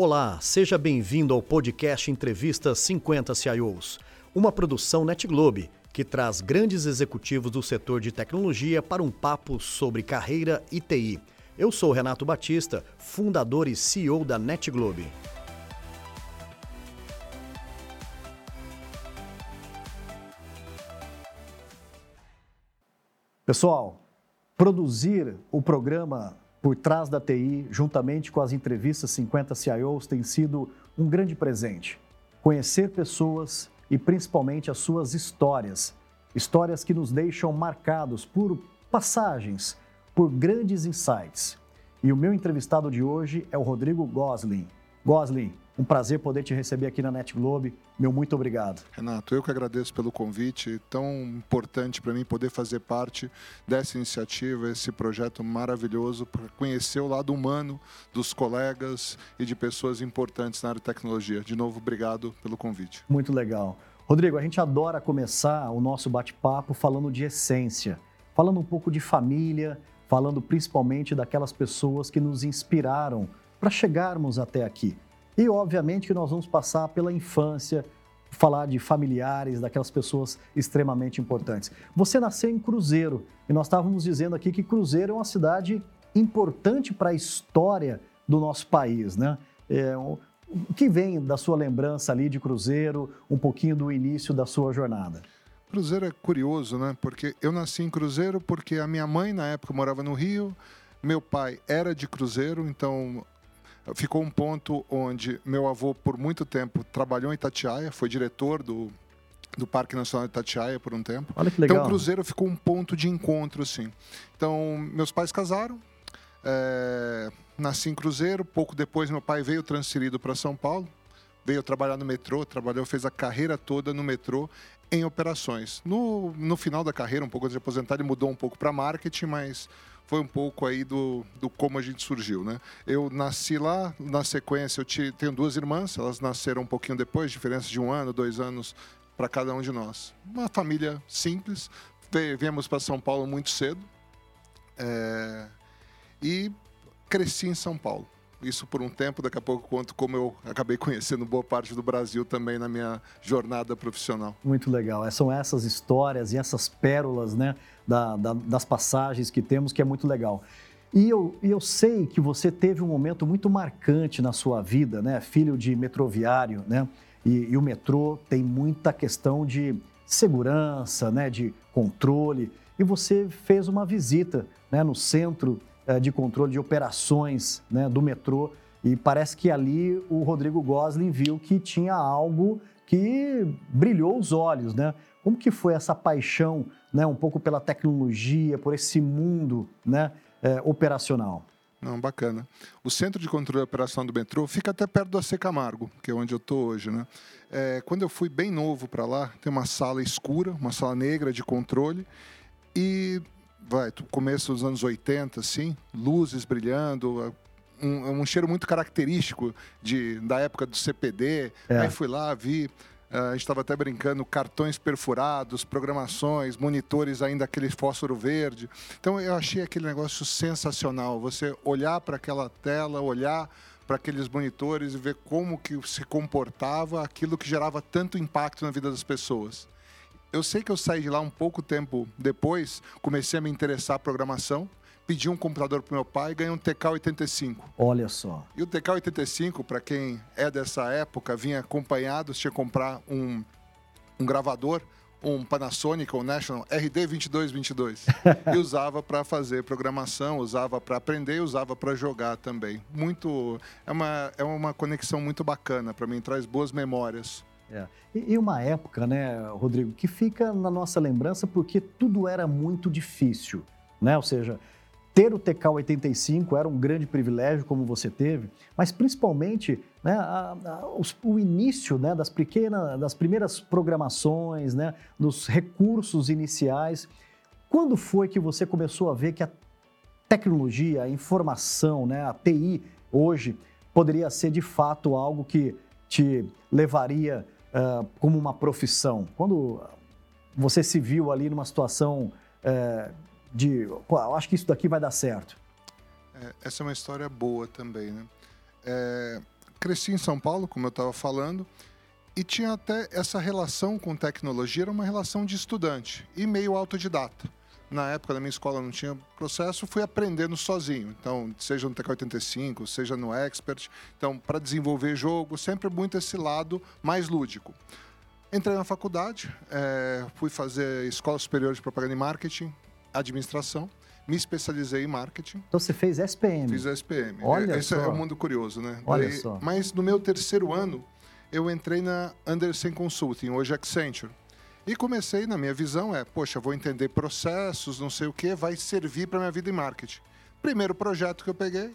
Olá, seja bem-vindo ao podcast Entrevista 50 CIOs, uma produção NetGlobe que traz grandes executivos do setor de tecnologia para um papo sobre carreira e TI. Eu sou Renato Batista, fundador e CEO da NetGlobe. Pessoal, produzir o programa por trás da TI, juntamente com as entrevistas 50 CIOs, tem sido um grande presente. Conhecer pessoas e principalmente as suas histórias. Histórias que nos deixam marcados por passagens, por grandes insights. E o meu entrevistado de hoje é o Rodrigo Goslin. Goslin, um prazer poder te receber aqui na Net Globe. Meu muito obrigado. Renato, eu que agradeço pelo convite. Tão importante para mim poder fazer parte dessa iniciativa, esse projeto maravilhoso para conhecer o lado humano dos colegas e de pessoas importantes na área de tecnologia. De novo, obrigado pelo convite. Muito legal. Rodrigo, a gente adora começar o nosso bate-papo falando de essência, falando um pouco de família, falando principalmente daquelas pessoas que nos inspiraram para chegarmos até aqui. E, obviamente, que nós vamos passar pela infância, falar de familiares, daquelas pessoas extremamente importantes. Você nasceu em Cruzeiro e nós estávamos dizendo aqui que Cruzeiro é uma cidade importante para a história do nosso país, né? É, o que vem da sua lembrança ali de Cruzeiro, um pouquinho do início da sua jornada? Cruzeiro é curioso, né? Porque eu nasci em Cruzeiro porque a minha mãe, na época, morava no Rio, meu pai era de Cruzeiro, então ficou um ponto onde meu avô, por muito tempo, trabalhou em Itatiaia, foi diretor do, do Parque Nacional de Itatiaia por um tempo. Olha que legal. Então, Cruzeiro ficou um ponto de encontro, assim. Então, meus pais casaram, é, nasci em Cruzeiro, pouco depois meu pai veio transferido para São Paulo, veio trabalhar no metrô, trabalhou, fez a carreira toda no metrô em operações. No, no final da carreira, um pouco antes de aposentar, ele mudou um pouco para marketing, mas foi um pouco aí do, do como a gente surgiu, né? Eu nasci lá, na sequência eu te, tenho duas irmãs, elas nasceram um pouquinho depois, diferença de um ano, dois anos para cada um de nós. Uma família simples, viemos para São Paulo muito cedo é, e cresci em São Paulo isso por um tempo, daqui a pouco conto como eu acabei conhecendo boa parte do Brasil também na minha jornada profissional. Muito legal. É, são essas histórias e essas pérolas né, da, da, das passagens que temos que é muito legal. E eu, eu sei que você teve um momento muito marcante na sua vida, né? Filho de metroviário, né? E, e o metrô tem muita questão de segurança, né? De controle. E você fez uma visita né, no centro de controle de operações né, do metrô. E parece que ali o Rodrigo Goslin viu que tinha algo que brilhou os olhos, né? Como que foi essa paixão, né, um pouco pela tecnologia, por esse mundo, né, é, operacional? Não, bacana. O Centro de Controle e Operação do Metrô fica até perto do AC Camargo, que é onde eu estou hoje, né? É, quando eu fui bem novo para lá, tem uma sala escura, uma sala negra de controle, e vai, começo dos anos 80, assim, luzes brilhando, um, um cheiro muito característico de, da época do CPD. É. Aí fui lá, vi, uh, a gente estava até brincando, cartões perfurados, programações, monitores ainda aquele fósforo verde. Então eu achei aquele negócio sensacional. Você olhar para aquela tela, olhar para aqueles monitores e ver como que se comportava aquilo que gerava tanto impacto na vida das pessoas eu sei que eu saí de lá um pouco tempo depois, comecei a me interessar em programação, pedi um computador para meu pai e ganhei um TK-85. Olha só. E o TK-85, para quem é dessa época, vinha acompanhado, tinha que comprar um, um gravador, um Panasonic ou National RD2222 e usava para fazer programação, usava para aprender, usava para jogar também. Muito é uma é uma conexão muito bacana para mim, traz boas memórias. É. E, e uma época, né, Rodrigo, que fica na nossa lembrança porque tudo era muito difícil, né? Ou seja, ter o TK-85 era um grande privilégio, como você teve, mas principalmente né, a, a, os, o início né, das, pequenas, das primeiras programações, né, dos recursos iniciais. Quando foi que você começou a ver que a tecnologia, a informação, né, a TI, hoje, poderia ser de fato algo que te levaria uh, como uma profissão? Quando você se viu ali numa situação uh, de, eu acho que isso daqui vai dar certo. É, essa é uma história boa também, né? É, cresci em São Paulo, como eu estava falando, e tinha até essa relação com tecnologia, era uma relação de estudante e meio autodidata. Na época da minha escola não tinha processo, fui aprendendo sozinho. Então, seja no TK85, seja no Expert. Então, para desenvolver jogo, sempre muito esse lado mais lúdico. Entrei na faculdade, é, fui fazer Escola Superior de Propaganda e Marketing, Administração me especializei em marketing. Então você fez SPM? Fiz SPM. Olha Esse só. é um mundo curioso, né? Olha Daí, só. Mas no meu terceiro ano, eu entrei na Anderson Consulting, hoje Accenture. E comecei, na minha visão, é, poxa, vou entender processos, não sei o que, vai servir para minha vida em marketing. Primeiro projeto que eu peguei,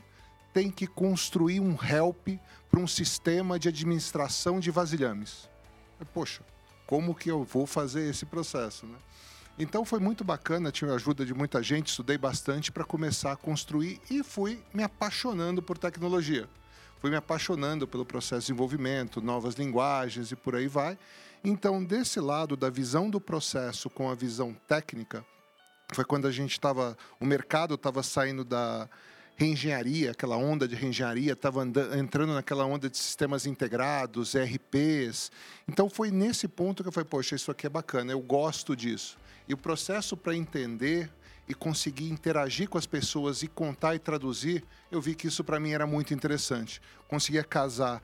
tem que construir um help para um sistema de administração de vasilhames. Poxa, como que eu vou fazer esse processo, né? Então foi muito bacana, tive a ajuda de muita gente, estudei bastante para começar a construir e fui me apaixonando por tecnologia. Fui me apaixonando pelo processo de desenvolvimento, novas linguagens e por aí vai. Então, desse lado da visão do processo com a visão técnica, foi quando a gente estava, o mercado estava saindo da reengenharia, aquela onda de reengenharia, estava entrando naquela onda de sistemas integrados, ERPs. Então foi nesse ponto que eu falei, poxa, isso aqui é bacana, eu gosto disso. E o processo para entender e conseguir interagir com as pessoas e contar e traduzir, eu vi que isso para mim era muito interessante. Conseguia casar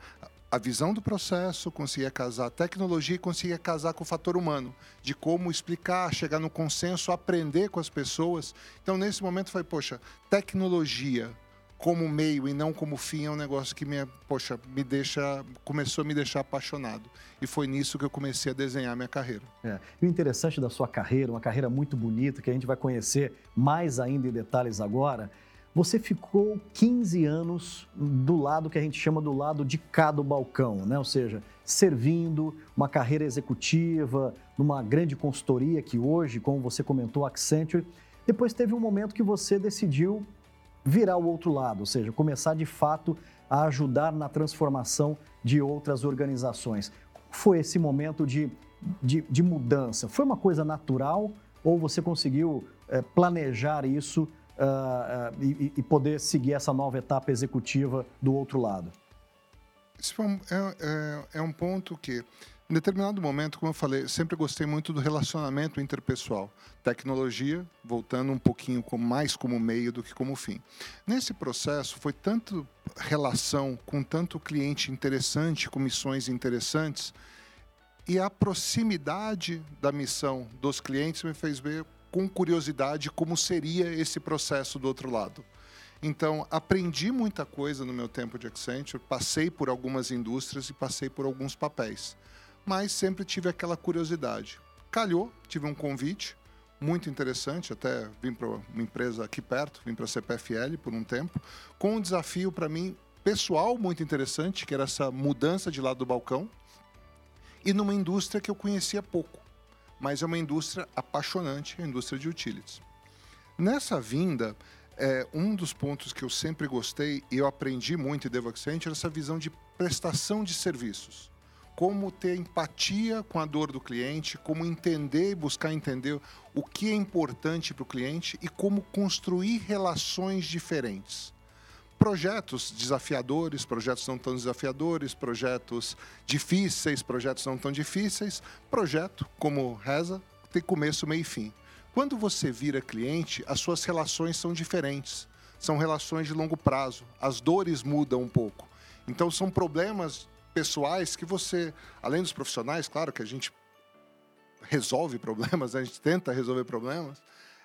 a visão do processo, conseguia casar a tecnologia e conseguia casar com o fator humano, de como explicar, chegar no consenso, aprender com as pessoas. Então, nesse momento, falei, poxa, tecnologia como meio e não como fim é um negócio que me, poxa, me deixa, começou a me deixar apaixonado. E foi nisso que eu comecei a desenhar minha carreira. É. E o interessante da sua carreira, uma carreira muito bonita, que a gente vai conhecer mais ainda em detalhes agora, você ficou 15 anos do lado que a gente chama do lado de cá do balcão, né? Ou seja, servindo, uma carreira executiva, numa grande consultoria que hoje, como você comentou, Accenture. Depois teve um momento que você decidiu virar o outro lado, ou seja, começar de fato a ajudar na transformação de outras organizações. Foi esse momento de, de, de mudança? Foi uma coisa natural ou você conseguiu é, planejar isso uh, uh, e, e, poder seguir essa nova etapa executiva do outro lado? Isso é, é, é um ponto que em determinado momento, como eu falei, sempre gostei muito do relacionamento interpessoal. Tecnologia, voltando um pouquinho mais como meio do que como fim. Nesse processo, foi tanto relação com tanto cliente interessante, com missões interessantes, e a proximidade da missão dos clientes me fez ver com curiosidade como seria esse processo do outro lado. Então, aprendi muita coisa no meu tempo de Accenture, passei por algumas indústrias e passei por alguns papéis mas sempre tive aquela curiosidade. Calhou, tive um convite muito interessante, até vim para uma empresa aqui perto, vim para a CPFL por um tempo, com um desafio para mim pessoal muito interessante, que era essa mudança de lado do balcão, e numa indústria que eu conhecia pouco, mas é uma indústria apaixonante, a indústria de utilities. Nessa vinda, é, um dos pontos que eu sempre gostei e eu aprendi muito em Devo Accenture é essa visão de prestação de serviços como ter empatia com a dor do cliente, como entender e buscar entender o que é importante para o cliente e como construir relações diferentes. Projetos desafiadores, projetos não tão desafiadores, projetos difíceis, projetos não tão difíceis. Projeto, como reza, tem começo, meio e fim. Quando você vira cliente, as suas relações são diferentes. São relações de longo prazo. As dores mudam um pouco. Então, são problemas pessoais que você, além dos profissionais, claro que a gente resolve problemas, a gente tenta resolver problemas,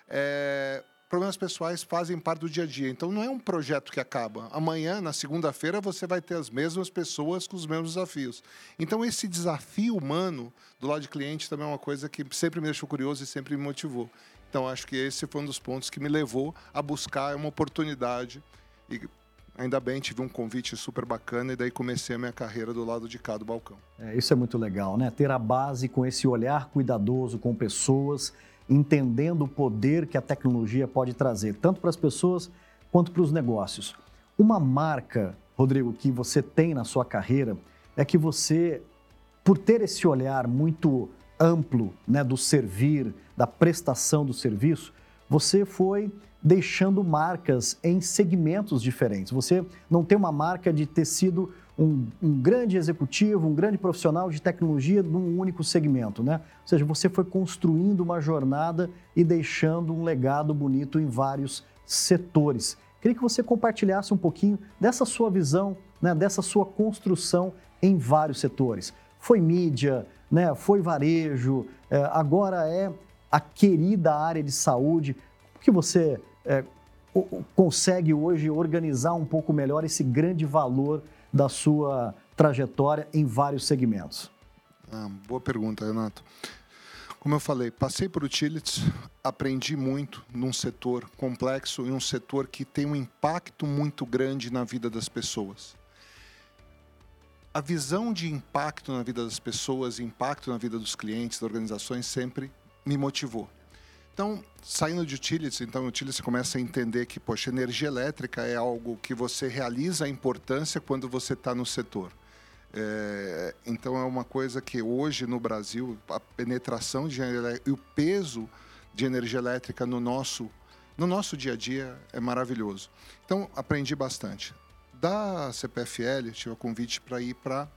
é, problemas pessoais fazem parte do dia a dia. Então não é um projeto que acaba. Amanhã, na segunda-feira, você vai ter as mesmas pessoas com os mesmos desafios. Então esse desafio humano do lado de cliente também é uma coisa que sempre me deixou curioso e sempre me motivou. Então acho que esse foi um dos pontos que me levou a buscar uma oportunidade e ainda bem, tive um convite super bacana e daí comecei a minha carreira do lado de cá do balcão. É, isso é muito legal, né? Ter a base com esse olhar cuidadoso com pessoas, entendendo o poder que a tecnologia pode trazer, tanto para as pessoas quanto para os negócios. Uma marca, Rodrigo, que você tem na sua carreira é que você, por ter esse olhar muito amplo né, do servir, da prestação do serviço, você foi deixando marcas em segmentos diferentes. Você não tem uma marca de ter sido um, um, grande executivo, um grande profissional de tecnologia num único segmento, né? Ou seja, você foi construindo uma jornada e deixando um legado bonito em vários setores. Queria que você compartilhasse um pouquinho dessa sua visão, né, dessa sua construção em vários setores. Foi mídia, né, foi varejo, é, agora é a querida área de saúde. O que você é, consegue hoje organizar um pouco melhor esse grande valor da sua trajetória em vários segmentos? Ah, boa pergunta, Renato. Como eu falei, passei por utilities, aprendi muito num setor complexo e um setor que tem um impacto muito grande na vida das pessoas. A visão de impacto na vida das pessoas, impacto na vida dos clientes, das organizações, sempre me motivou. Então, saindo de utilities, então utilities você começa a entender que, poxa, energia elétrica é algo que você realiza a importância quando você está no setor. É, então é uma coisa que hoje no Brasil a penetração de e o peso de energia elétrica no nosso no nosso dia a dia é maravilhoso. Então aprendi bastante. Da CPFL tive o convite para ir para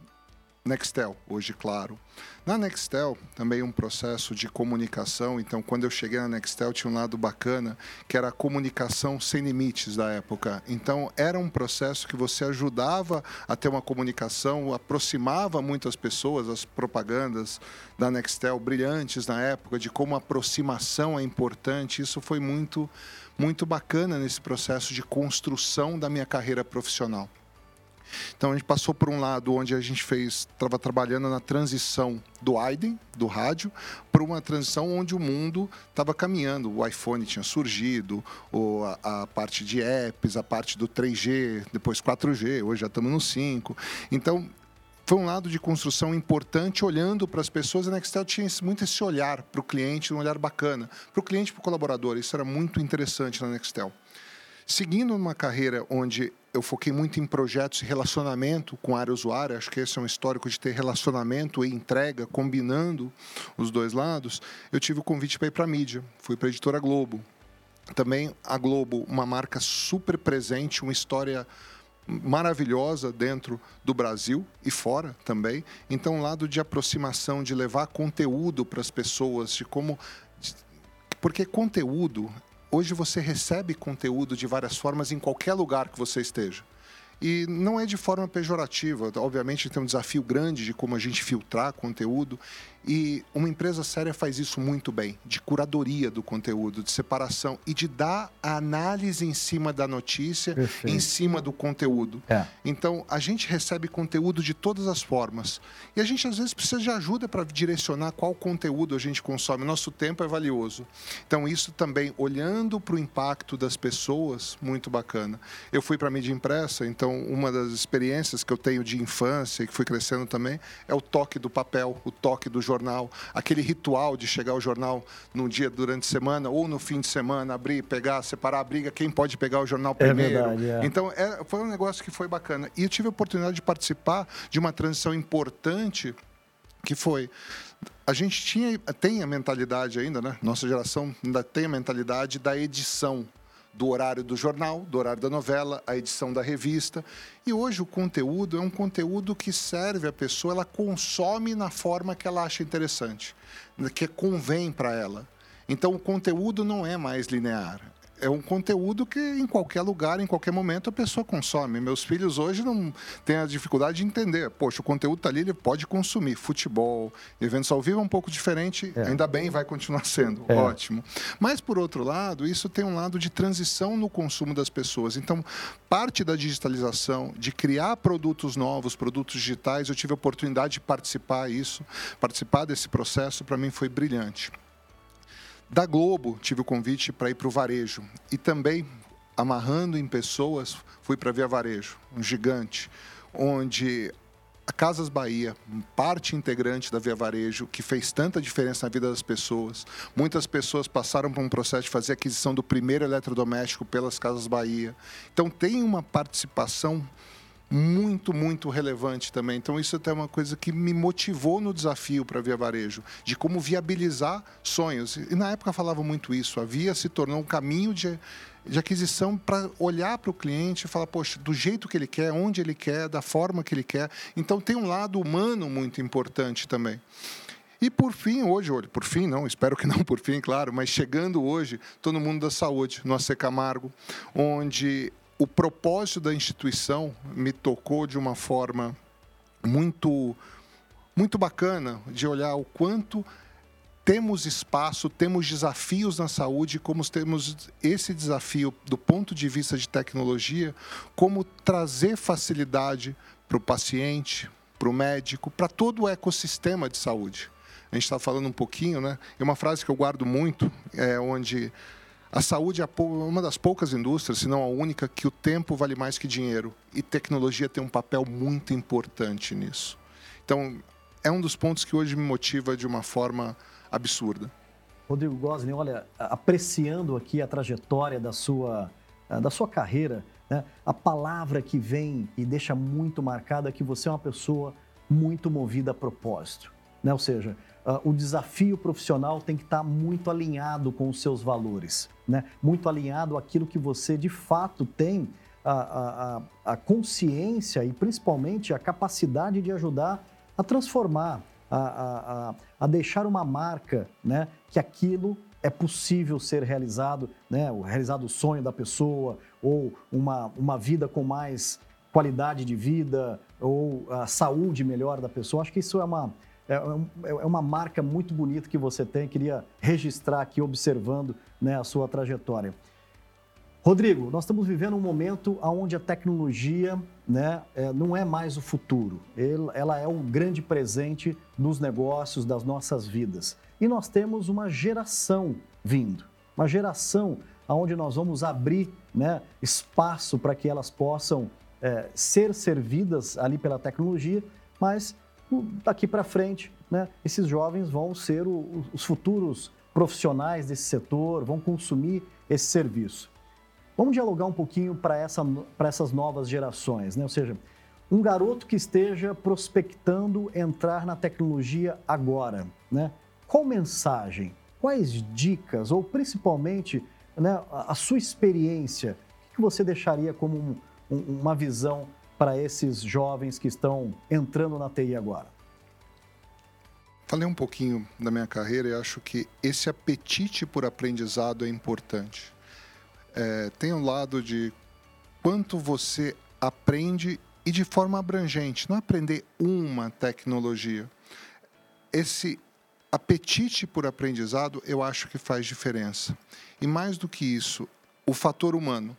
Nextel, hoje, claro. Na Nextel, também um processo de comunicação. Então, quando eu cheguei na Nextel, tinha um lado bacana, que era a comunicação sem limites da época. Então, era um processo que você ajudava a ter uma comunicação, aproximava muitas pessoas, as propagandas da Nextel brilhantes na época, de como a aproximação é importante. Isso foi muito, muito bacana nesse processo de construção da minha carreira profissional. Então a gente passou por um lado onde a gente fez, estava trabalhando na transição do Aiden, do rádio, para uma transição onde o mundo estava caminhando. O iPhone tinha surgido, ou a, a, parte de apps, a parte do 3G, depois 4G, hoje já estamos no 5. Então foi um lado de construção importante, olhando para as pessoas. A Nextel tinha muito esse olhar para o cliente, um olhar bacana. Para o cliente e para o colaborador. Isso era muito interessante na Nextel. Seguindo uma carreira onde eu foquei muito em projetos e relacionamento com a área usuária, acho que esse é um histórico de ter relacionamento e entrega, combinando os dois lados, eu tive o convite para ir para a mídia, fui para a editora Globo. Também a Globo, uma marca super presente, uma história maravilhosa dentro do Brasil e fora também. Então, um lado de aproximação, de levar conteúdo para as pessoas, de como. Porque conteúdo Hoje você recebe conteúdo de várias formas em qualquer lugar que você esteja. E não é de forma pejorativa. Obviamente tem um desafio grande de como a gente filtrar conteúdo. E uma empresa séria faz isso muito bem, de curadoria do conteúdo, de separação e de dar a análise em cima da notícia, Perfeito. em cima do conteúdo. É. Então, a gente recebe conteúdo de todas as formas. E a gente, às vezes, precisa de ajuda para direcionar qual conteúdo a gente consome. Nosso tempo é valioso. Então, isso também, olhando para o impacto das pessoas, muito bacana. Eu fui para a mídia impressa, então então, uma das experiências que eu tenho de infância e que fui crescendo também é o toque do papel, o toque do jornal, aquele ritual de chegar ao jornal num dia durante a semana ou no fim de semana, abrir, pegar, separar a briga, quem pode pegar o jornal é primeiro. É verdade, é. Então, é, foi um negócio que foi bacana. E eu tive a oportunidade de participar de uma transição importante que foi a gente tinha tem a mentalidade ainda, né? Nossa geração ainda tem a mentalidade da edição do horário do jornal, do horário da novela, a edição da revista. E hoje o conteúdo é um conteúdo que serve a pessoa, ela consome na forma que ela acha interessante, que convém para ela. Então o conteúdo não é mais linear é um conteúdo que em qualquer lugar, em qualquer momento, a pessoa consome. Meus filhos hoje não têm a dificuldade de entender. Poxa, o conteúdo está ali, ele pode consumir. Futebol, eventos ao vivo é um pouco diferente, é. ainda bem, vai continuar sendo. É. Ótimo. Mas, por outro lado, isso tem um lado de transição no consumo das pessoas. Então, parte da digitalização, de criar produtos novos, produtos digitais, eu tive a oportunidade de participar isso, participar desse processo, para mim foi brilhante. Da Globo, tive o convite para ir para o varejo. E também, amarrando em pessoas, fui para Via Varejo, um gigante, onde a Casas Bahia, parte integrante da Via Varejo, que fez tanta diferença na vida das pessoas. Muitas pessoas passaram por um processo de fazer aquisição do primeiro eletrodoméstico pelas Casas Bahia. Então, tem uma participação muito, muito relevante também. Então, isso é até uma coisa que me motivou no desafio para a Via Varejo, de como viabilizar sonhos. E na época falava muito isso. A Via se tornou um caminho de, de aquisição para olhar para o cliente e falar, poxa, do jeito que ele quer, onde ele quer, da forma que ele quer. Então, tem um lado humano muito importante também. E por fim, hoje, por fim não, espero que não por fim, claro, mas chegando hoje, no mundo da saúde, no AC Camargo, onde o propósito da instituição me tocou de uma forma muito muito bacana de olhar o quanto temos espaço, temos desafios na saúde, como temos esse desafio do ponto de vista de tecnologia, como trazer facilidade para o paciente, para o médico, para todo o ecossistema de saúde. A gente está falando um pouquinho, né? E uma frase que eu guardo muito é onde a saúde é uma das poucas indústrias, se não a única, que o tempo vale mais que dinheiro. E tecnologia tem um papel muito importante nisso. Então, é um dos pontos que hoje me motiva de uma forma absurda. Rodrigo Gosling, olha, apreciando aqui a trajetória da sua, da sua carreira, né? a palavra que vem e deixa muito marcada é que você é uma pessoa muito movida a propósito. Né? Ou seja, o desafio profissional tem que estar muito alinhado com os seus valores, né? muito alinhado àquilo que você de fato tem a, a, a consciência e principalmente a capacidade de ajudar a transformar, a, a, a, deixar uma marca, né? que aquilo é possível ser realizado, né? o realizado o sonho da pessoa ou uma, uma vida com mais qualidade de vida ou a saúde melhor da pessoa. Acho que isso é uma, é, é, é uma marca muito bonita que você tem. Queria registrar aqui, observando né, a sua trajetória. Rodrigo, nós estamos vivendo um momento onde a tecnologia né, é, não é mais o futuro. Ela é um grande presente nos negócios das nossas vidas. E nós temos uma geração vindo, uma geração onde nós vamos abrir né, espaço para que elas possam é, ser servidas ali pela tecnologia, mas daqui para frente, né, esses jovens vão ser o, os futuros profissionais desse setor, vão consumir esse serviço. Vamos dialogar um pouquinho para essa, essas novas gerações, né? ou seja, um garoto que esteja prospectando entrar na tecnologia agora, né? qual mensagem, quais dicas, ou principalmente né, a, a sua experiência, o que você deixaria como um, um, uma visão para esses jovens que estão entrando na TI agora? Falei um pouquinho da minha carreira e acho que esse apetite por aprendizado é importante. É, tem um lado de quanto você aprende e de forma abrangente, não aprender uma tecnologia. Esse apetite por aprendizado eu acho que faz diferença. E mais do que isso, o fator humano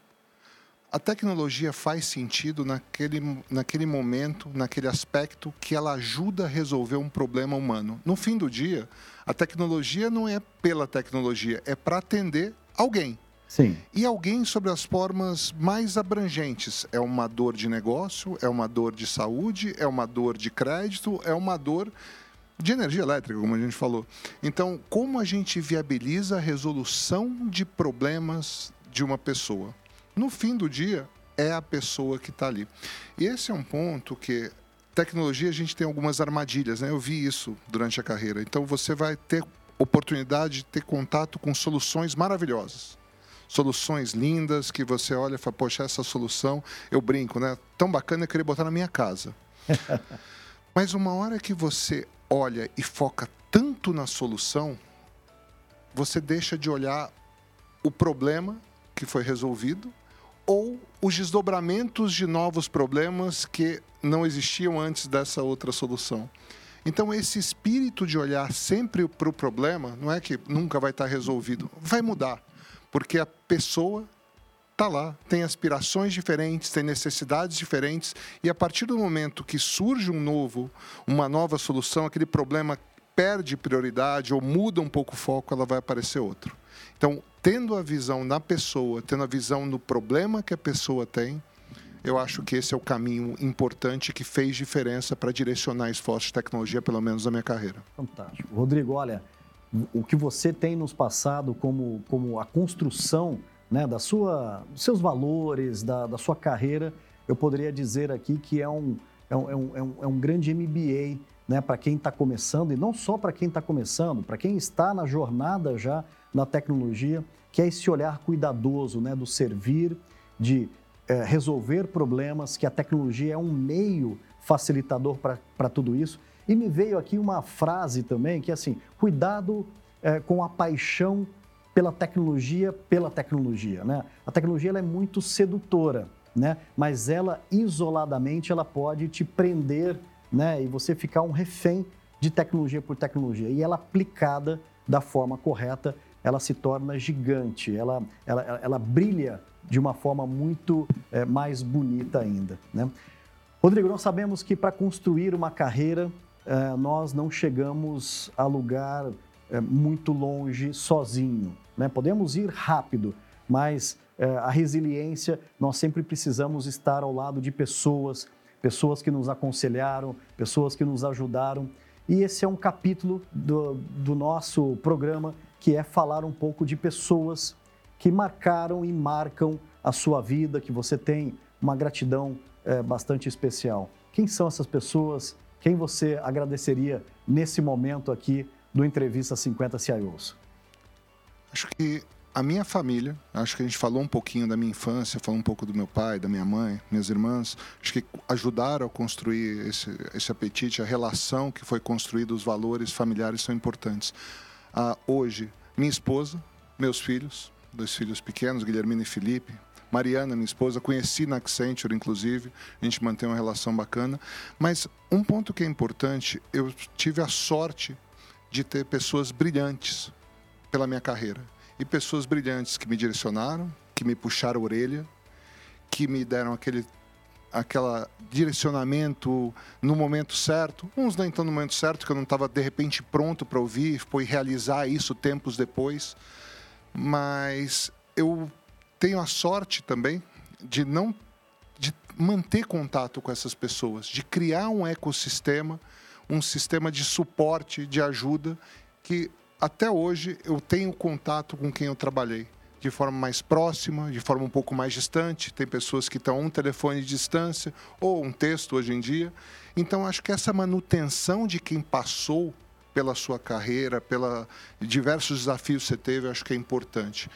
a tecnologia faz sentido naquele, naquele momento, naquele aspecto que ela ajuda a resolver um problema humano. No fim do dia, a tecnologia não é pela tecnologia, é para atender alguém. Sim. E alguém sobre as formas mais abrangentes. É uma dor de negócio, é uma dor de saúde, é uma dor de crédito, é uma dor de energia elétrica, como a gente falou. Então, como a gente viabiliza a resolução de problemas de uma pessoa? No fim do dia, é a pessoa que está ali. E esse é um ponto que tecnologia a gente tem algumas armadilhas, né? Eu vi isso durante a carreira. Então você vai ter oportunidade de ter contato com soluções maravilhosas. Soluções lindas que você olha e fala, poxa, essa solução, eu brinco, né? Tão bacana eu queria botar na minha casa. Mas uma hora que você olha e foca tanto na solução, você deixa de olhar o problema que foi resolvido ou os desdobramentos de novos problemas que não existiam antes dessa outra solução. Então, esse espírito de olhar sempre para o problema, não é que nunca vai estar resolvido, vai mudar, porque a pessoa está lá, tem aspirações diferentes, tem necessidades diferentes, e a partir do momento que surge um novo, uma nova solução, aquele problema perde prioridade ou muda um pouco o foco, ela vai aparecer outro. Então, tendo a visão na pessoa, tendo a visão no problema que a pessoa tem, eu acho que esse é o caminho importante que fez diferença para direcionar esforços de tecnologia, pelo menos na minha carreira. Fantástico. Rodrigo, olha, o que você tem nos passado como, como a construção né, da sua, dos seus valores, da, da sua carreira, eu poderia dizer aqui que é um, é um, é um, é um é grande MBA né, para quem está começando, e não só para quem está começando, para quem está na jornada já na tecnologia, que é esse olhar cuidadoso né, do servir, de é, resolver problemas, que a tecnologia é um meio facilitador para tudo isso. E me veio aqui uma frase também que é assim: cuidado é, com a paixão pela tecnologia, pela tecnologia. Né? A tecnologia é muito sedutora, né? mas ela isoladamente ela pode te prender né? e você ficar um refém de tecnologia por tecnologia. E ela aplicada da forma correta, ela se torna gigante, ela, ela, ela brilha de uma forma muito é, mais bonita ainda. Né? Rodrigo, nós sabemos que para construir uma carreira, é, nós não chegamos a lugar é, muito longe sozinho. Né? Podemos ir rápido, mas é, a resiliência, nós sempre precisamos estar ao lado de pessoas, pessoas que nos aconselharam, pessoas que nos ajudaram. E esse é um capítulo do, do nosso programa que é falar um pouco de pessoas que marcaram e marcam a sua vida, que você tem uma gratidão é, bastante especial. Quem são essas pessoas? Quem você agradeceria nesse momento aqui do Entrevista 50 CIOs? Acho que a minha família, acho que a gente falou um pouquinho da minha infância, falou um pouco do meu pai, da minha mãe, minhas irmãs, acho que ajudaram a construir esse, esse apetite, a relação que foi construída, os valores familiares são importantes. Ah, hoje, minha esposa, meus filhos, dois filhos pequenos, Guilhermina e Felipe, Mariana, minha esposa, conheci na Accenture, inclusive, a gente mantém uma relação bacana. Mas um ponto que é importante, eu tive a sorte de ter pessoas brilhantes pela minha carreira. E pessoas brilhantes que me direcionaram, que me puxaram a orelha, que me deram aquele aquela direcionamento no momento certo. Uns nem estão no momento certo, que eu não estava de repente pronto para ouvir, foi realizar isso tempos depois. Mas eu tenho a sorte também de não de manter contato com essas pessoas, de criar um ecossistema um sistema de suporte, de ajuda, que até hoje eu tenho contato com quem eu trabalhei de forma mais próxima, de forma um pouco mais distante. Tem pessoas que estão a um telefone de distância ou um texto hoje em dia. Então, acho que essa manutenção de quem passou pela sua carreira, pela diversos desafios que você teve, acho que é importante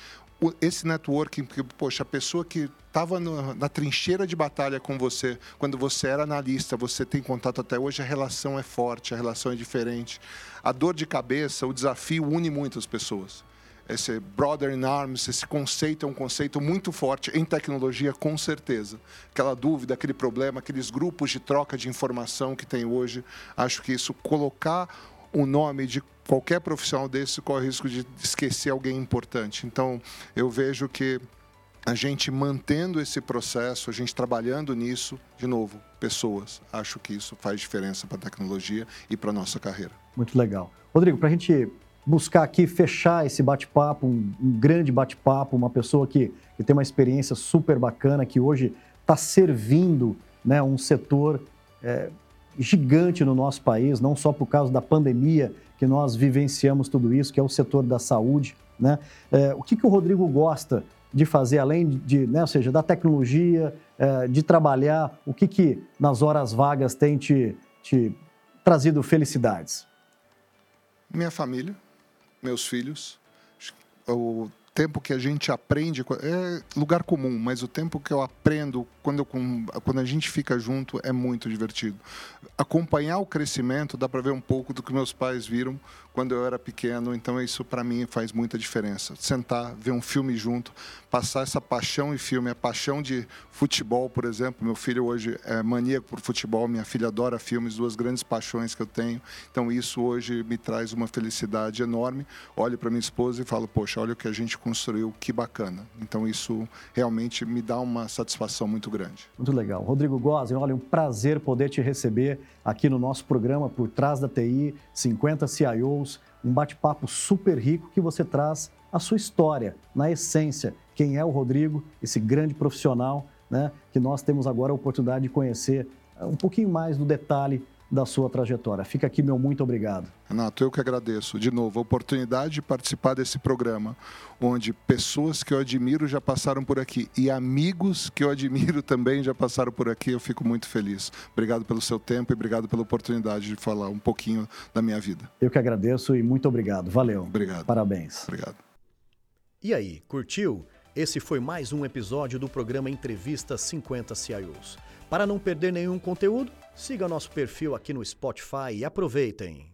esse networking, porque, poxa, a pessoa que estava na trincheira de batalha com você, quando você era analista, você tem contato até hoje, a relação é forte, a relação é diferente. A dor de cabeça, o desafio une muitas pessoas. Esse brother in arms, esse conceito é um conceito muito forte em tecnologia, com certeza. Aquela dúvida, aquele problema, aqueles grupos de troca de informação que tem hoje, acho que isso colocar o nome de qualquer profissional desse corre o risco de esquecer alguém importante. Então, eu vejo que a gente mantendo esse processo, a gente trabalhando nisso, de novo, pessoas. Acho que isso faz diferença para a tecnologia e para a nossa carreira. Muito legal. Rodrigo, para a gente buscar aqui fechar esse bate-papo, um, um, grande bate-papo, uma pessoa que, que tem uma experiência super bacana, que hoje está servindo né, um setor é, gigante no nosso país, não só por causa da pandemia que nós vivenciamos tudo isso, que é o setor da saúde. Né? É, o que, que o Rodrigo gosta de fazer, além de, né, ou seja, da tecnologia, é, de trabalhar, o que, que nas horas vagas tem te, te trazido felicidades? Minha família, meus filhos, o tempo que a gente aprende, é lugar comum, mas o tempo que eu aprendo quando, eu, quando a gente fica junto é muito divertido. Acompanhar o crescimento, dá para ver um pouco do que meus pais viram quando eu era pequeno, então isso para mim faz muita diferença. Sentar, ver um filme junto, passar essa paixão em filme, a paixão de futebol, por exemplo. Meu filho hoje é maníaco por futebol, minha filha adora filmes, duas grandes paixões que eu tenho. Então isso hoje me traz uma felicidade enorme. Olho para minha esposa e falo, poxa, olha o que a gente construiu, que bacana. Então isso realmente me dá uma satisfação muito grande. Muito legal. Rodrigo Gozzi, olha, um prazer poder te receber aqui no nosso programa Por Trás da TI, 50 CIOs, um bate-papo super rico que você traz a sua história, na essência, quem é o Rodrigo, esse grande profissional, né, que nós temos agora a oportunidade de conhecer um pouquinho mais do detalhe da sua trajetória. Fica aqui meu muito obrigado. Renato, eu que agradeço. De novo, a oportunidade de participar desse programa, onde pessoas que eu admiro já passaram por aqui e amigos que eu admiro também já passaram por aqui, eu fico muito feliz. Obrigado pelo seu tempo e obrigado pela oportunidade de falar um pouquinho da minha vida. Eu que agradeço e muito obrigado. Valeu. Obrigado. Parabéns. Obrigado. E aí, curtiu? Esse foi mais um episódio do programa Entrevista 50 CIOs. Para não perder nenhum conteúdo, siga nosso perfil aqui no Spotify e aproveitem!